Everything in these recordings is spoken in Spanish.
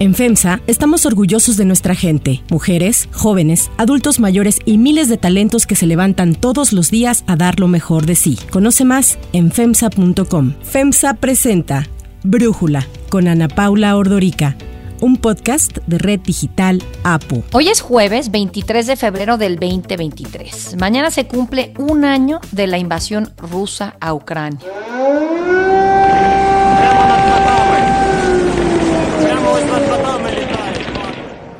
En FEMSA estamos orgullosos de nuestra gente, mujeres, jóvenes, adultos mayores y miles de talentos que se levantan todos los días a dar lo mejor de sí. Conoce más en FEMSA.com. FEMSA presenta Brújula con Ana Paula Ordorica un podcast de Red Digital APU. Hoy es jueves 23 de febrero del 2023. Mañana se cumple un año de la invasión rusa a Ucrania.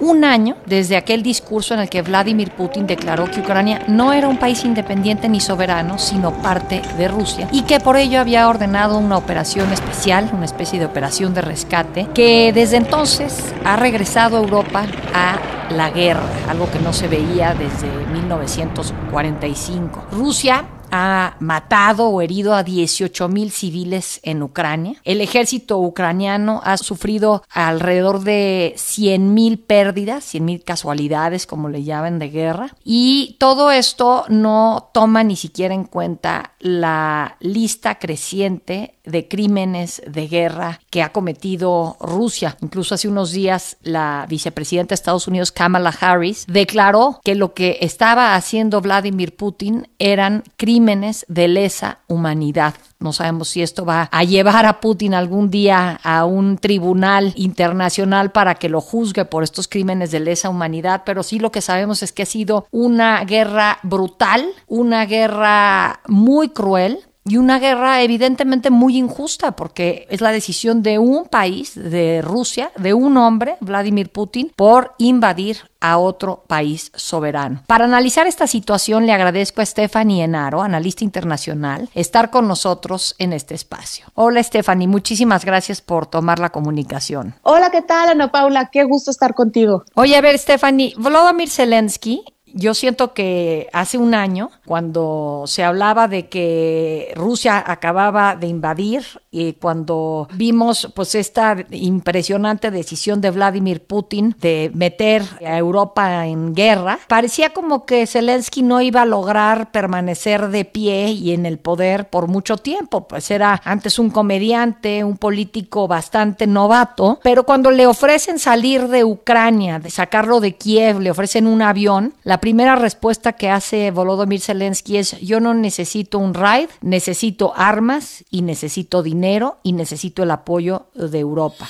Un año desde aquel discurso en el que Vladimir Putin declaró que Ucrania no era un país independiente ni soberano, sino parte de Rusia, y que por ello había ordenado una operación especial, una especie de operación de rescate, que desde entonces ha regresado a Europa a la guerra, algo que no se veía desde 1945. Rusia ha matado o herido a 18 mil civiles en Ucrania. El ejército ucraniano ha sufrido alrededor de 100 mil pérdidas, 100 mil casualidades, como le llaman, de guerra. Y todo esto no toma ni siquiera en cuenta la lista creciente de crímenes de guerra que ha cometido Rusia. Incluso hace unos días la vicepresidenta de Estados Unidos, Kamala Harris, declaró que lo que estaba haciendo Vladimir Putin eran crímenes de lesa humanidad. No sabemos si esto va a llevar a Putin algún día a un tribunal internacional para que lo juzgue por estos crímenes de lesa humanidad, pero sí lo que sabemos es que ha sido una guerra brutal, una guerra muy cruel, y una guerra evidentemente muy injusta porque es la decisión de un país, de Rusia, de un hombre, Vladimir Putin, por invadir a otro país soberano. Para analizar esta situación le agradezco a Stephanie Enaro, analista internacional, estar con nosotros en este espacio. Hola Stephanie, muchísimas gracias por tomar la comunicación. Hola, ¿qué tal Ana Paula? Qué gusto estar contigo. Oye, a ver Stephanie, Volodymyr Zelensky yo siento que hace un año, cuando se hablaba de que Rusia acababa de invadir y cuando vimos pues esta impresionante decisión de Vladimir Putin de meter a Europa en guerra, parecía como que Zelensky no iba a lograr permanecer de pie y en el poder por mucho tiempo, pues era antes un comediante, un político bastante novato, pero cuando le ofrecen salir de Ucrania, de sacarlo de Kiev, le ofrecen un avión, la La primera respuesta que hace Volodymyr Zelensky es yo no necesito un raid, necesito armas y necesito dinero y necesito el apoyo de Europa.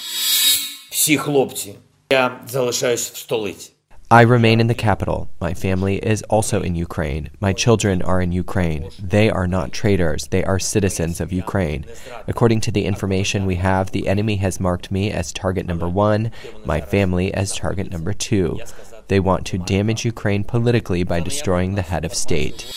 I remain in the capital. My family is also in Ukraine. My children are in Ukraine. They are not traitors. They are citizens of Ukraine. According to the information we have, the enemy has marked me as target number one, my family as target number two. They want to damage Ukraine politically by destroying the head of state.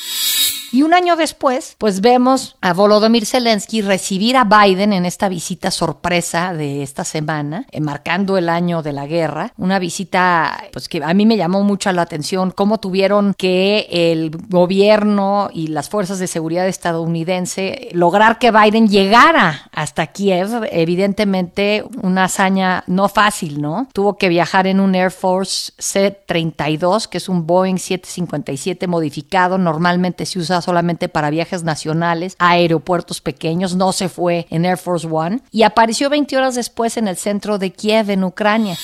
Y un año después, pues vemos a Volodymyr Zelensky recibir a Biden en esta visita sorpresa de esta semana, marcando el año de la guerra. Una visita, pues que a mí me llamó mucho la atención, cómo tuvieron que el gobierno y las fuerzas de seguridad estadounidense lograr que Biden llegara hasta Kiev. Evidentemente, una hazaña no fácil, ¿no? Tuvo que viajar en un Air Force C-32, que es un Boeing 757 modificado. Normalmente se usa solamente para viajes nacionales a aeropuertos pequeños, no se fue en Air Force One y apareció 20 horas después en el centro de Kiev, en Ucrania.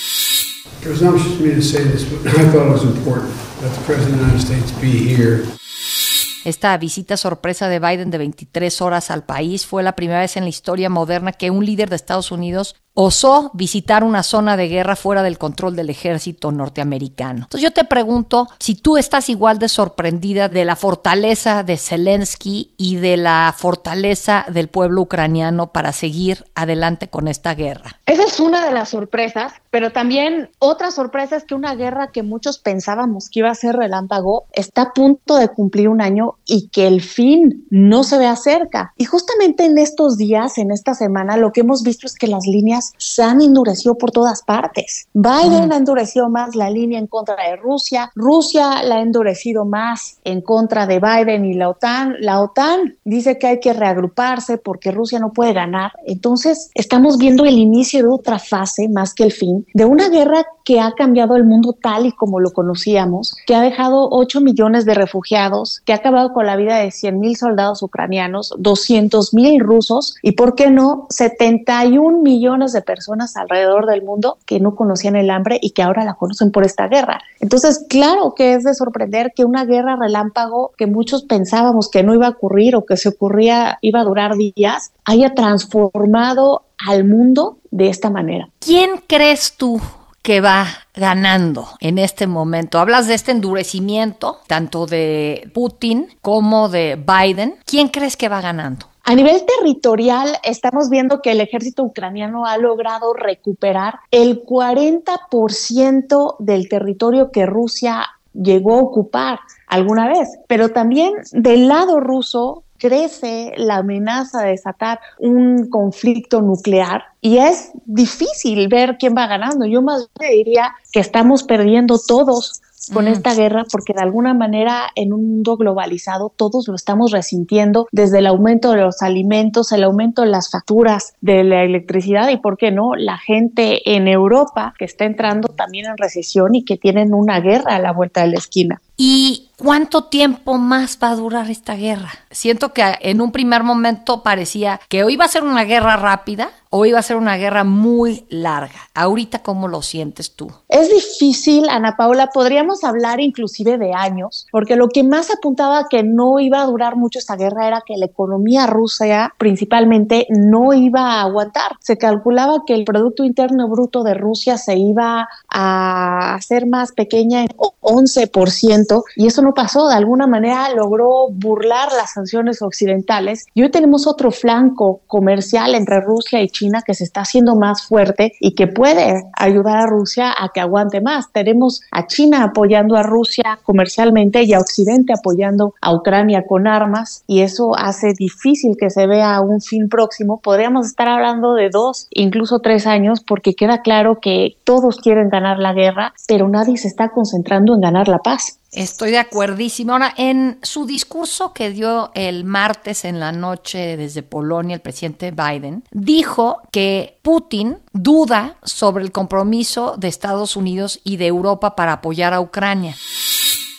Esta visita sorpresa de Biden de 23 horas al país fue la primera vez en la historia moderna que un líder de Estados Unidos osó visitar una zona de guerra fuera del control del ejército norteamericano. Entonces yo te pregunto si tú estás igual de sorprendida de la fortaleza de Zelensky y de la fortaleza del pueblo ucraniano para seguir adelante con esta guerra. Esa es una de las sorpresas, pero también otra sorpresa es que una guerra que muchos pensábamos que iba a ser relámpago está a punto de cumplir un año y que el fin no se ve cerca. Y justamente en estos días, en esta semana, lo que hemos visto es que las líneas se han endurecido por todas partes. Biden ha endurecido más la línea en contra de Rusia, Rusia la ha endurecido más en contra de Biden y la OTAN. La OTAN dice que hay que reagruparse porque Rusia no puede ganar. Entonces, estamos viendo el inicio de otra fase más que el fin de una guerra que ha cambiado el mundo tal y como lo conocíamos, que ha dejado 8 millones de refugiados, que ha acabado con la vida de 100 mil soldados ucranianos, 200 mil rusos y, ¿por qué no?, 71 millones de personas alrededor del mundo que no conocían el hambre y que ahora la conocen por esta guerra. Entonces, claro que es de sorprender que una guerra relámpago que muchos pensábamos que no iba a ocurrir o que se ocurría iba a durar días, haya transformado al mundo de esta manera. ¿Quién crees tú que va ganando en este momento? Hablas de este endurecimiento, tanto de Putin como de Biden. ¿Quién crees que va ganando? A nivel territorial, estamos viendo que el ejército ucraniano ha logrado recuperar el 40% del territorio que Rusia llegó a ocupar alguna vez. Pero también del lado ruso crece la amenaza de desatar un conflicto nuclear y es difícil ver quién va ganando. Yo más diría que estamos perdiendo todos con esta guerra porque de alguna manera en un mundo globalizado todos lo estamos resintiendo desde el aumento de los alimentos, el aumento de las facturas de la electricidad y por qué no la gente en Europa que está entrando también en recesión y que tienen una guerra a la vuelta de la esquina. ¿Y cuánto tiempo más va a durar esta guerra? Siento que en un primer momento parecía que o iba a ser una guerra rápida o iba a ser una guerra muy larga. Ahorita, ¿cómo lo sientes tú? Es difícil, Ana Paula. Podríamos hablar inclusive de años, porque lo que más apuntaba que no iba a durar mucho esta guerra era que la economía rusa principalmente no iba a aguantar. Se calculaba que el Producto Interno Bruto de Rusia se iba a hacer más pequeña en 11% y eso no pasó. De alguna manera logró burlar las sanciones occidentales y hoy tenemos otro flanco comercial entre Rusia y China que se está haciendo más fuerte y que puede ayudar a Rusia a que aguante más. Tenemos a China apoyando a Rusia comercialmente y a Occidente apoyando a Ucrania con armas y eso hace difícil que se vea un fin próximo. Podríamos estar hablando de dos, incluso tres años porque queda claro que todos quieren ganar la guerra, pero nadie se está concentrando en ganar la paz. Estoy de acuerdísimo. Ahora, en su discurso que dio el martes en la noche desde Polonia, el presidente Biden dijo que Putin duda sobre el compromiso de Estados Unidos y de Europa para apoyar a Ucrania.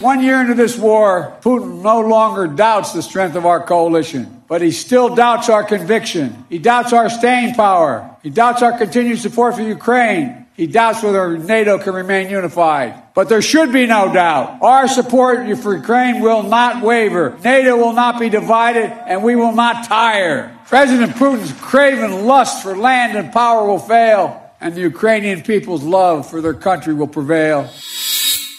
One year into this war, Putin no longer doubts the strength of our coalition, but he still doubts our conviction. He doubts our staying power. He doubts our continued support for Ukraine. He doubts whether NATO can remain unified. But there should be no doubt. Our support for Ukraine will not waver. NATO will not be divided, and we will not tire. President Putin's craven lust for land and power will fail, and the Ukrainian people's love for their country will prevail.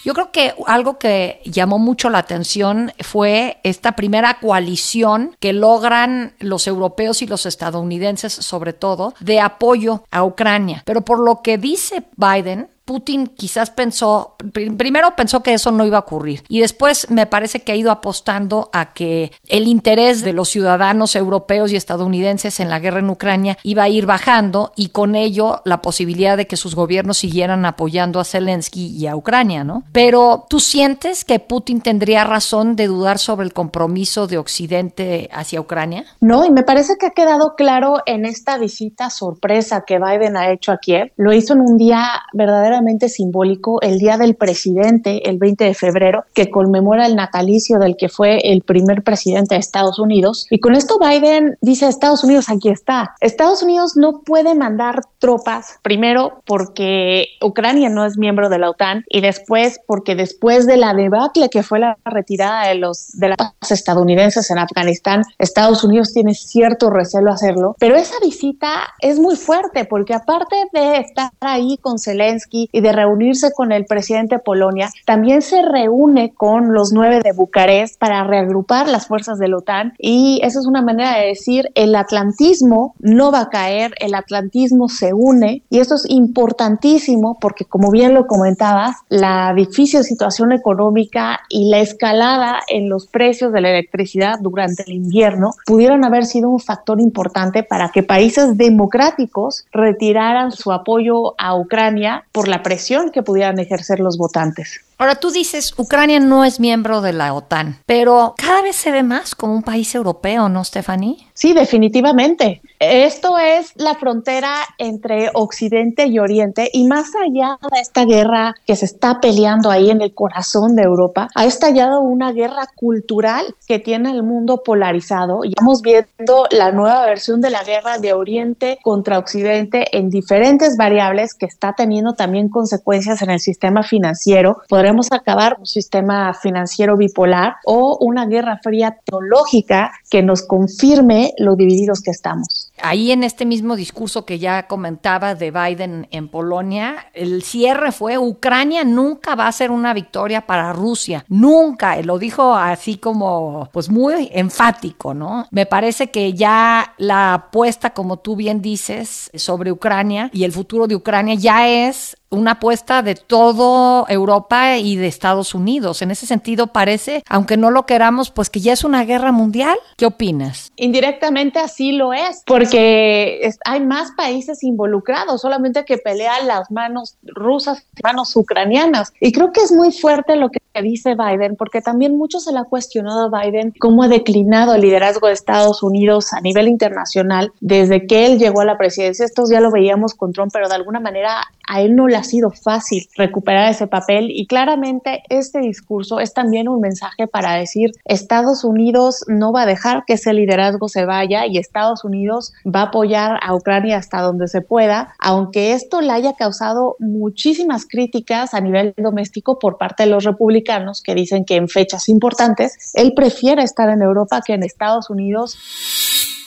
Yo creo que algo que llamó mucho la atención fue esta primera coalición que logran los europeos y los estadounidenses, sobre todo, de apoyo a Ucrania. Pero por lo que dice Biden, Putin quizás pensó, primero pensó que eso no iba a ocurrir y después me parece que ha ido apostando a que el interés de los ciudadanos europeos y estadounidenses en la guerra en Ucrania iba a ir bajando y con ello la posibilidad de que sus gobiernos siguieran apoyando a Zelensky y a Ucrania, ¿no? Pero tú sientes que Putin tendría razón de dudar sobre el compromiso de Occidente hacia Ucrania? No, y me parece que ha quedado claro en esta visita sorpresa que Biden ha hecho a Kiev. Lo hizo en un día verdaderamente simbólico el Día del Presidente, el 20 de febrero, que conmemora el natalicio del que fue el primer presidente de Estados Unidos. Y con esto Biden dice a Estados Unidos, aquí está. Estados Unidos no puede mandar tropas, primero porque Ucrania no es miembro de la OTAN y después porque después de la debacle que fue la retirada de los de las estadounidenses en Afganistán, Estados Unidos tiene cierto recelo hacerlo, pero esa visita es muy fuerte porque aparte de estar ahí con Zelensky y de reunirse con el presidente de Polonia, también se reúne con los nueve de Bucarest para reagrupar las fuerzas de la OTAN. Y esa es una manera de decir el atlantismo no va a caer, el atlantismo se une. Y eso es importantísimo porque como bien lo comentabas, la difícil situación económica y la escalada en los precios de la electricidad durante el invierno pudieron haber sido un factor importante para que países democráticos retiraran su apoyo a Ucrania por la presión que pudieran ejercer los votantes. Ahora tú dices, Ucrania no es miembro de la OTAN, pero cada vez se ve más como un país europeo, ¿no, Stephanie? Sí, definitivamente. Esto es la frontera entre Occidente y Oriente y más allá de esta guerra que se está peleando ahí en el corazón de Europa, ha estallado una guerra cultural que tiene el mundo polarizado y estamos viendo la nueva versión de la guerra de Oriente contra Occidente en diferentes variables que está teniendo también consecuencias en el sistema financiero. Podremos acabar un sistema financiero bipolar o una guerra fría teológica que nos confirme lo divididos que estamos ahí en este mismo discurso que ya comentaba de Biden en Polonia, el cierre fue Ucrania nunca va a ser una victoria para Rusia, nunca, lo dijo así como pues muy enfático, ¿no? Me parece que ya la apuesta, como tú bien dices, sobre Ucrania y el futuro de Ucrania ya es una apuesta de todo Europa y de Estados Unidos. En ese sentido parece, aunque no lo queramos, pues que ya es una guerra mundial. ¿Qué opinas? Indirectamente así lo es, porque hay más países involucrados, solamente que pelean las manos rusas, manos ucranianas. Y creo que es muy fuerte lo que dice Biden, porque también mucho se le ha cuestionado a Biden cómo ha declinado el liderazgo de Estados Unidos a nivel internacional desde que él llegó a la presidencia. Estos ya lo veíamos con Trump, pero de alguna manera a él no le ha sido fácil recuperar ese papel y claramente este discurso es también un mensaje para decir Estados Unidos no va a dejar que ese liderazgo se vaya y Estados Unidos va a apoyar a Ucrania hasta donde se pueda, aunque esto le haya causado muchísimas críticas a nivel doméstico por parte de los republicanos que dicen que en fechas importantes él prefiere estar en Europa que en Estados Unidos.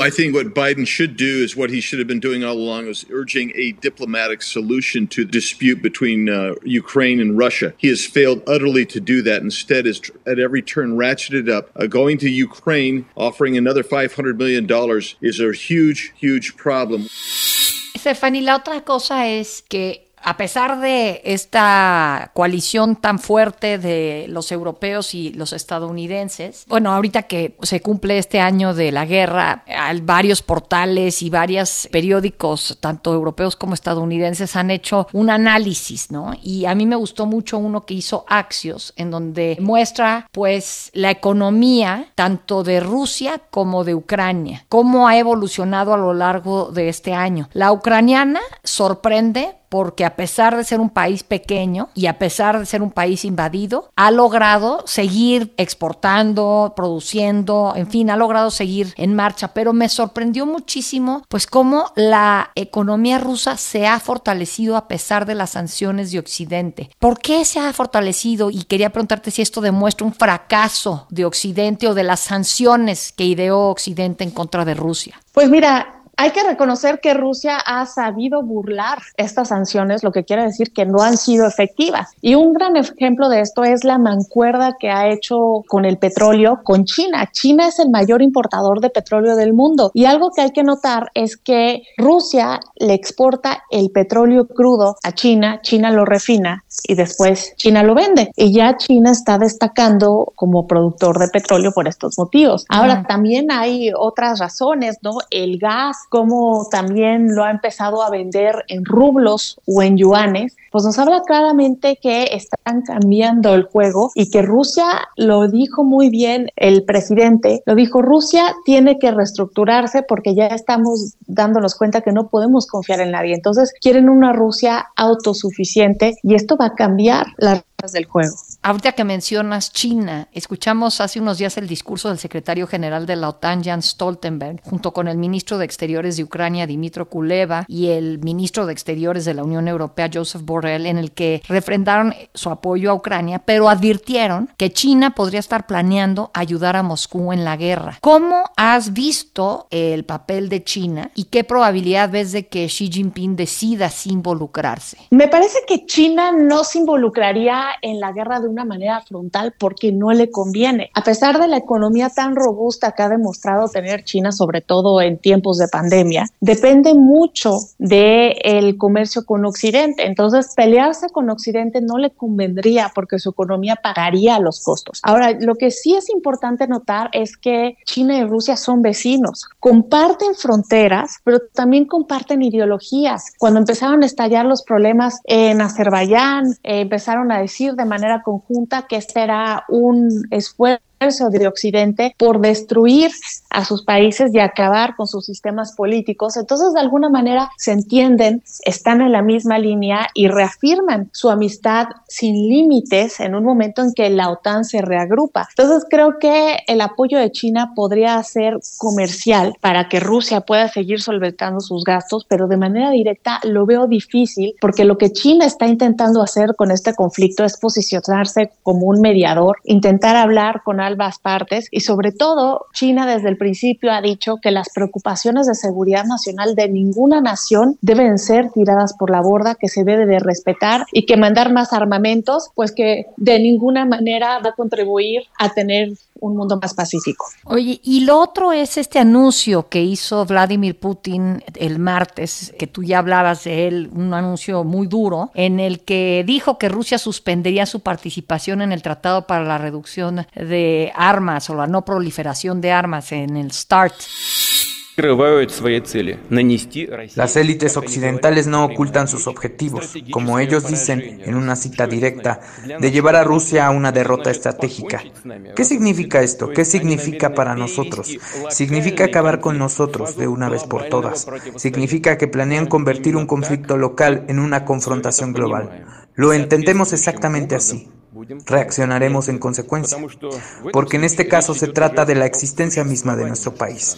I think what Biden should do is what he should have been doing all along is urging a diplomatic solution to the dispute between uh, Ukraine and Russia. He has failed utterly to do that. Instead, is at every turn ratcheted up. Uh, going to Ukraine, offering another $500 million is a huge, huge problem. Stephanie, la otra cosa es que a pesar de esta coalición tan fuerte de los europeos y los estadounidenses, bueno, ahorita que se cumple este año de la guerra, varios portales y varios periódicos, tanto europeos como estadounidenses, han hecho un análisis, ¿no? Y a mí me gustó mucho uno que hizo Axios, en donde muestra, pues, la economía tanto de Rusia como de Ucrania, cómo ha evolucionado a lo largo de este año. La ucraniana sorprende porque a pesar de ser un país pequeño y a pesar de ser un país invadido, ha logrado seguir exportando, produciendo, en fin, ha logrado seguir en marcha. Pero me sorprendió muchísimo, pues, cómo la economía rusa se ha fortalecido a pesar de las sanciones de Occidente. ¿Por qué se ha fortalecido? Y quería preguntarte si esto demuestra un fracaso de Occidente o de las sanciones que ideó Occidente en contra de Rusia. Pues mira, hay que reconocer que Rusia ha sabido burlar estas sanciones, lo que quiere decir que no han sido efectivas. Y un gran ejemplo de esto es la mancuerda que ha hecho con el petróleo con China. China es el mayor importador de petróleo del mundo. Y algo que hay que notar es que Rusia le exporta el petróleo crudo a China, China lo refina y después China lo vende. Y ya China está destacando como productor de petróleo por estos motivos. Ahora, también hay otras razones, ¿no? El gas como también lo ha empezado a vender en rublos o en yuanes, pues nos habla claramente que están cambiando el juego y que Rusia, lo dijo muy bien el presidente, lo dijo, Rusia tiene que reestructurarse porque ya estamos dándonos cuenta que no podemos confiar en nadie. Entonces quieren una Rusia autosuficiente y esto va a cambiar las reglas del juego. Ahorita que mencionas China, escuchamos hace unos días el discurso del secretario general de la OTAN, Jan Stoltenberg, junto con el ministro de Exteriores de Ucrania, Dimitro Kuleva, y el ministro de Exteriores de la Unión Europea, Joseph Borrell, en el que refrendaron su apoyo a Ucrania, pero advirtieron que China podría estar planeando ayudar a Moscú en la guerra. ¿Cómo has visto el papel de China y qué probabilidad ves de que Xi Jinping decida involucrarse? Me parece que China no se involucraría en la guerra de una manera frontal porque no le conviene. A pesar de la economía tan robusta que ha demostrado tener China, sobre todo en tiempos de pandemia, depende mucho del el comercio con Occidente. Entonces, pelearse con Occidente no le convendría porque su economía pagaría los costos. Ahora, lo que sí es importante notar es que China y Rusia son vecinos, comparten fronteras, pero también comparten ideologías. Cuando empezaron a estallar los problemas en Azerbaiyán, eh, empezaron a decir de manera concreta conjunta que era un esfuerzo de Occidente por destruir a sus países y acabar con sus sistemas políticos. Entonces, de alguna manera, se entienden, están en la misma línea y reafirman su amistad sin límites en un momento en que la OTAN se reagrupa. Entonces, creo que el apoyo de China podría ser comercial para que Rusia pueda seguir solventando sus gastos, pero de manera directa lo veo difícil porque lo que China está intentando hacer con este conflicto es posicionarse como un mediador, intentar hablar con ambas partes y sobre todo China desde el principio ha dicho que las preocupaciones de seguridad nacional de ninguna nación deben ser tiradas por la borda, que se debe de respetar y que mandar más armamentos, pues que de ninguna manera va a contribuir a tener un mundo más pacífico. Oye, y lo otro es este anuncio que hizo Vladimir Putin el martes, que tú ya hablabas de él, un anuncio muy duro, en el que dijo que Rusia suspendería su participación en el Tratado para la Reducción de Armas o la no proliferación de armas en el START. Las élites occidentales no ocultan sus objetivos, como ellos dicen en una cita directa, de llevar a Rusia a una derrota estratégica. ¿Qué significa esto? ¿Qué significa para nosotros? Significa acabar con nosotros de una vez por todas. Significa que planean convertir un conflicto local en una confrontación global. Lo entendemos exactamente así reaccionaremos en consecuencia, porque en este caso se trata de la existencia misma de nuestro país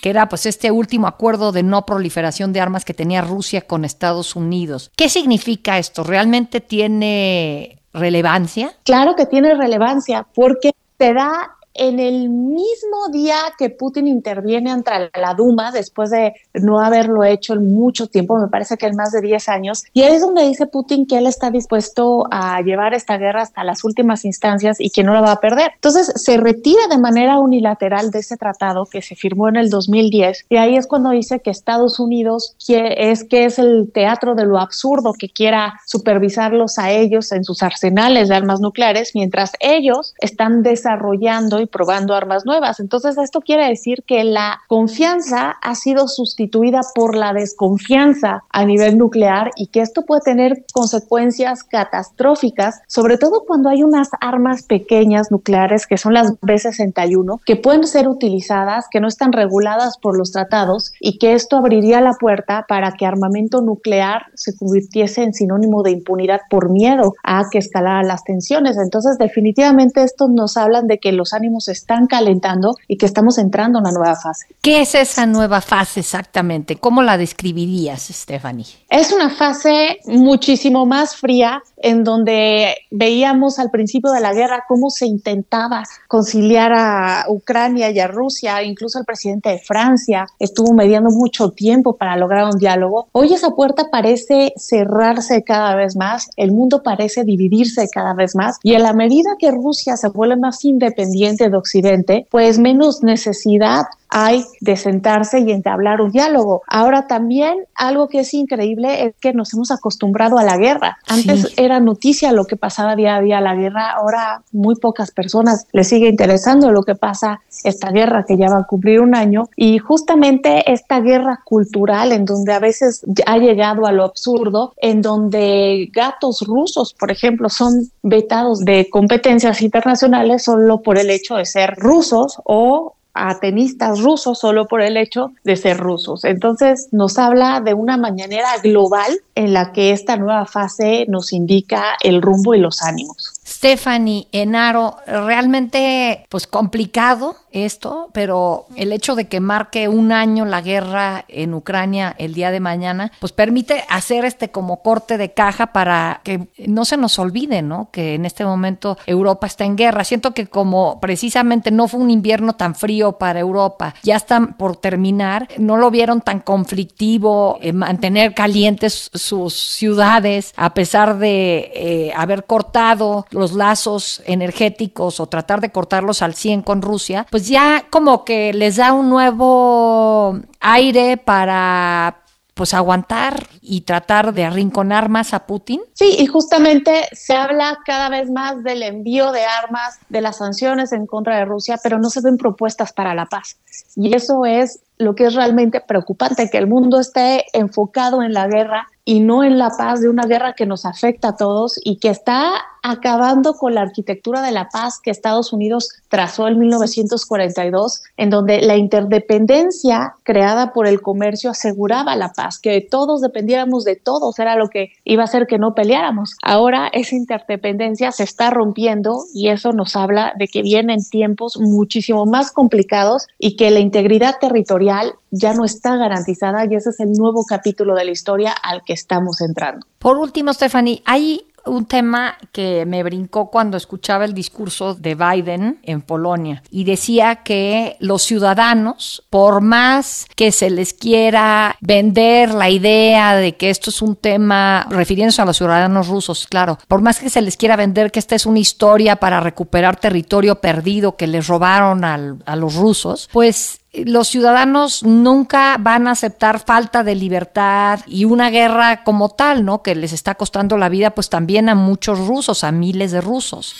que era pues este último acuerdo de no proliferación de armas que tenía Rusia con Estados Unidos. ¿Qué significa esto? ¿Realmente tiene relevancia? Claro que tiene relevancia porque te da en el mismo día que Putin interviene ante la Duma, después de no haberlo hecho en mucho tiempo, me parece que en más de 10 años, y ahí es donde dice Putin que él está dispuesto a llevar esta guerra hasta las últimas instancias y que no la va a perder. Entonces se retira de manera unilateral de ese tratado que se firmó en el 2010 y ahí es cuando dice que Estados Unidos es que es el teatro de lo absurdo que quiera supervisarlos a ellos en sus arsenales de armas nucleares mientras ellos están desarrollando y probando armas nuevas. Entonces, esto quiere decir que la confianza ha sido sustituida por la desconfianza a nivel nuclear y que esto puede tener consecuencias catastróficas, sobre todo cuando hay unas armas pequeñas nucleares que son las B-61, que pueden ser utilizadas, que no están reguladas por los tratados y que esto abriría la puerta para que armamento nuclear se convirtiese en sinónimo de impunidad por miedo a que escalaran las tensiones. Entonces, definitivamente esto nos hablan de que los ánimos se están calentando y que estamos entrando en una nueva fase. ¿Qué es esa nueva fase exactamente? ¿Cómo la describirías, Stephanie? Es una fase muchísimo más fría en donde veíamos al principio de la guerra cómo se intentaba conciliar a Ucrania y a Rusia, incluso el presidente de Francia estuvo mediando mucho tiempo para lograr un diálogo. Hoy esa puerta parece cerrarse cada vez más, el mundo parece dividirse cada vez más y a la medida que Rusia se vuelve más independiente de Occidente, pues menos necesidad hay de sentarse y entablar un diálogo. Ahora también algo que es increíble es que nos hemos acostumbrado a la guerra. Antes era noticia lo que pasaba día a día la guerra, ahora muy pocas personas les sigue interesando lo que pasa esta guerra que ya va a cumplir un año y justamente esta guerra cultural en donde a veces ha llegado a lo absurdo, en donde gatos rusos, por ejemplo, son vetados de competencias internacionales solo por el hecho de ser rusos o a tenistas rusos solo por el hecho de ser rusos. Entonces nos habla de una mañanera global en la que esta nueva fase nos indica el rumbo y los ánimos. Stephanie Enaro, realmente pues complicado esto, pero el hecho de que marque un año la guerra en Ucrania el día de mañana, pues permite hacer este como corte de caja para que no se nos olvide, ¿no? Que en este momento Europa está en guerra. Siento que como precisamente no fue un invierno tan frío para Europa, ya están por terminar, no lo vieron tan conflictivo eh, mantener calientes sus ciudades a pesar de eh, haber cortado los lazos energéticos o tratar de cortarlos al 100 con Rusia, pues ya como que les da un nuevo aire para pues aguantar y tratar de arrinconar más a Putin? Sí, y justamente se habla cada vez más del envío de armas, de las sanciones en contra de Rusia, pero no se ven propuestas para la paz. Y eso es lo que es realmente preocupante, que el mundo esté enfocado en la guerra y no en la paz de una guerra que nos afecta a todos y que está acabando con la arquitectura de la paz que Estados Unidos trazó en 1942, en donde la interdependencia creada por el comercio aseguraba la paz, que todos dependiéramos de todos, era lo que iba a hacer que no peleáramos. Ahora esa interdependencia se está rompiendo y eso nos habla de que vienen tiempos muchísimo más complicados y que la integridad territorial ya no está garantizada y ese es el nuevo capítulo de la historia al que estamos entrando. Por último, Stephanie, hay un tema que me brincó cuando escuchaba el discurso de Biden en Polonia y decía que los ciudadanos, por más que se les quiera vender la idea de que esto es un tema, refiriéndose a los ciudadanos rusos, claro, por más que se les quiera vender que esta es una historia para recuperar territorio perdido que les robaron a los rusos, pues los ciudadanos nunca van a aceptar falta de libertad y una guerra como tal, ¿no? Que les está costando la vida, pues también a muchos rusos, a miles de rusos.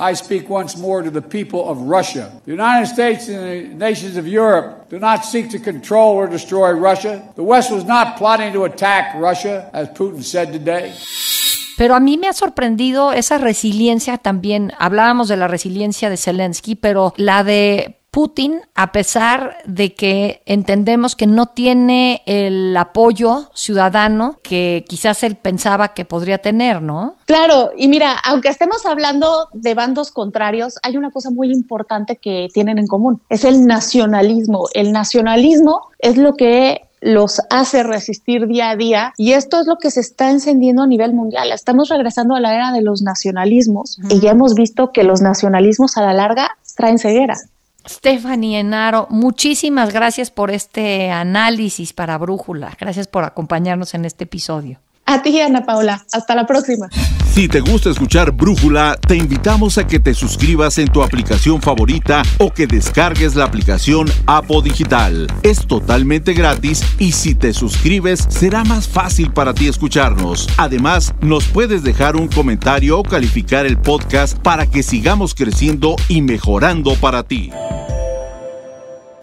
I speak once more to the people of Russia. The United States and the nations of Europe do not seek to control or destroy Russia. The West was not plotting to attack Russia, as Putin said today. Pero a mí me ha sorprendido esa resiliencia también. Hablábamos de la resiliencia de Zelensky, pero la de Putin, a pesar de que entendemos que no tiene el apoyo ciudadano que quizás él pensaba que podría tener, ¿no? Claro, y mira, aunque estemos hablando de bandos contrarios, hay una cosa muy importante que tienen en común, es el nacionalismo. El nacionalismo es lo que los hace resistir día a día y esto es lo que se está encendiendo a nivel mundial. Estamos regresando a la era de los nacionalismos y ya hemos visto que los nacionalismos a la larga traen ceguera. Stephanie Enaro, muchísimas gracias por este análisis para Brújula. Gracias por acompañarnos en este episodio. A ti, Ana Paula. Hasta la próxima. Si te gusta escuchar Brújula, te invitamos a que te suscribas en tu aplicación favorita o que descargues la aplicación Apo Digital. Es totalmente gratis y si te suscribes será más fácil para ti escucharnos. Además, nos puedes dejar un comentario o calificar el podcast para que sigamos creciendo y mejorando para ti.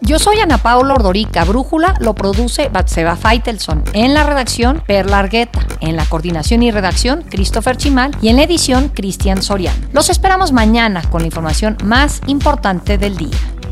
Yo soy Ana Paula Ordorica. Brújula lo produce Batseba Feitelson. En la redacción, Perla Argueta. En la coordinación y redacción, Christopher Chimal. Y en la edición, Cristian Soriano. Los esperamos mañana con la información más importante del día.